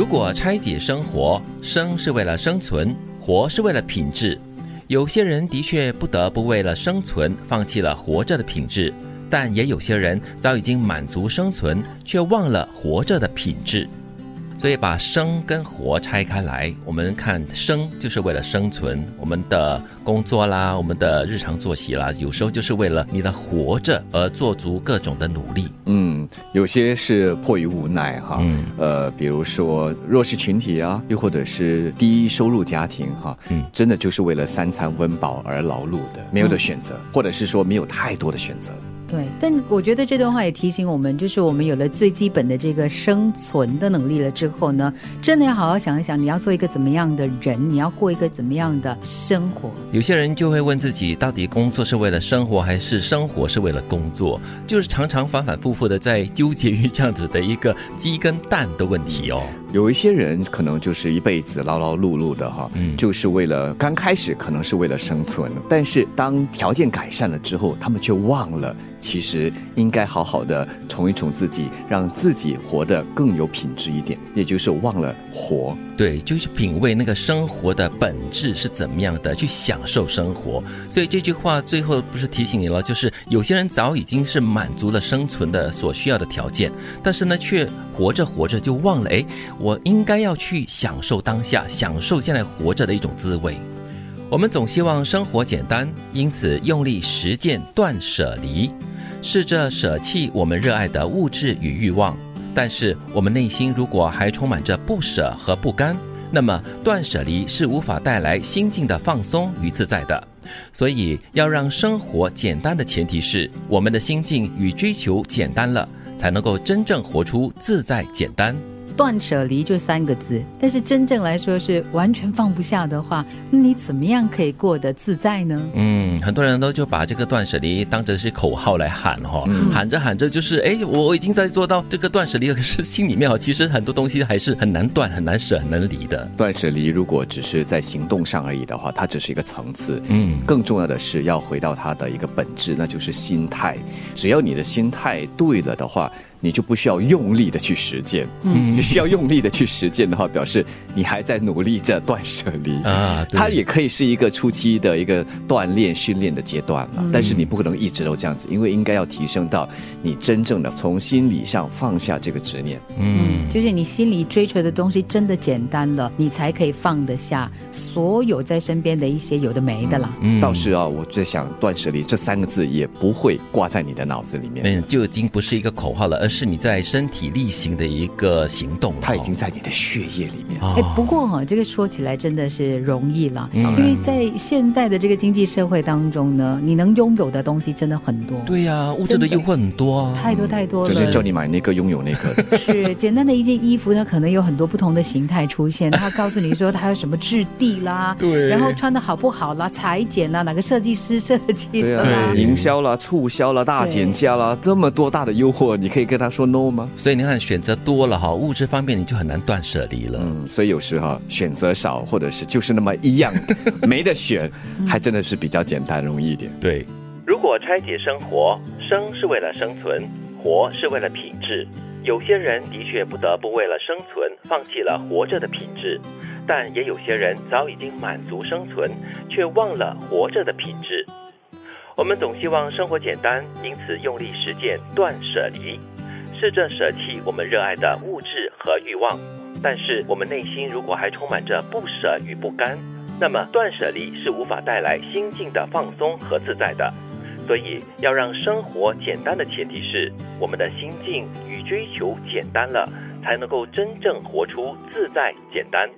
如果拆解生活，生是为了生存，活是为了品质。有些人的确不得不为了生存放弃了活着的品质，但也有些人早已经满足生存，却忘了活着的品质。所以把生跟活拆开来，我们看生就是为了生存，我们的工作啦，我们的日常作息啦，有时候就是为了你的活着而做足各种的努力。嗯，有些是迫于无奈哈，嗯呃，比如说弱势群体啊，又或者是低收入家庭哈，嗯真的就是为了三餐温饱而劳碌的，没有的选择，或者是说没有太多的选择。对，但我觉得这段话也提醒我们，就是我们有了最基本的这个生存的能力了之后呢，真的要好好想一想，你要做一个怎么样的人，你要过一个怎么样的生活。有些人就会问自己，到底工作是为了生活，还是生活是为了工作？就是常常反反复复的在纠结于这样子的一个鸡跟蛋的问题哦。有一些人可能就是一辈子劳劳碌碌的哈，嗯就是为了刚开始可能是为了生存，但是当条件改善了之后，他们却忘了，其实应该好好的宠一宠自己，让自己活得更有品质一点，也就是忘了活。对，就去品味那个生活的本质是怎么样的，去享受生活。所以这句话最后不是提醒你了，就是有些人早已经是满足了生存的所需要的条件，但是呢，却活着活着就忘了，哎，我应该要去享受当下，享受现在活着的一种滋味。我们总希望生活简单，因此用力实践断舍离，试着舍弃我们热爱的物质与欲望。但是我们内心如果还充满着不舍和不甘，那么断舍离是无法带来心境的放松与自在的。所以，要让生活简单的前提是，我们的心境与追求简单了，才能够真正活出自在简单。断舍离就三个字，但是真正来说是完全放不下的话，那你怎么样可以过得自在呢？嗯，很多人都就把这个断舍离当成是口号来喊哈、嗯喊着喊着就是哎，我已经在做到这个断舍离了，可是心里面哈，其实很多东西还是很难断、很难舍、很难离的。断舍离如果只是在行动上而已的话，它只是一个层次。嗯，更重要的是要回到它的一个本质，那就是心态。只要你的心态对了的话，你就不需要用力的去实践。嗯，你需要用力的去实践的话，表示你还在努力着断舍离。啊，对它也可以是一个初期的一个锻炼、训练的阶段了，但是你不可能一直都这样子，因为应该要提升到你真正的从心理上放下这个执念。嗯，就是你心里追求的东西真的简单了，你才可以放得下所有在身边的一些有的没的啦。嗯倒是啊，我最想断舍离这三个字也不会挂在你的脑子里面，嗯，就已经不是一个口号了，而是你在身体力行的一个行动。它已经在你的血液里面。哦哎，不过哈、这个说起来真的是容易了，嗯因为在现代的这个经济社会当中呢，你能拥有的东西真的很多，对呀、物质的诱惑很多啊。太多太多整天了。叫你买那个，拥有那个。是简单的一件衣服，它可能有很多不同的形态出现。它告诉你说它有什么质地啦，对然后穿的好不好啦，裁剪啦，哪个设计师设计对的啦啊，，营销啦、促销啦、大减价啦，这么多大的诱惑，你可以跟他说 no 吗？所以你看，选择多了哈，物质方面你就很难断舍离了。嗯，所以有时哈、选择少，或者是就是那么一样，没得选，还真的是比较简单容易一点。对，如果拆解生活，生是为了生存，活是为了品质。有些人的确不得不为了生存放弃了活着的品质，但也有些人早已经满足生存，却忘了活着的品质。我们总希望生活简单，因此用力实践断舍离，试着舍弃我们热爱的物质和欲望。但是我们内心如果还充满着不舍与不甘，那么断舍离是无法带来心境的放松和自在的。所以，要让生活简单的前提是，我们的心境与追求简单了，才能够真正活出自在简单。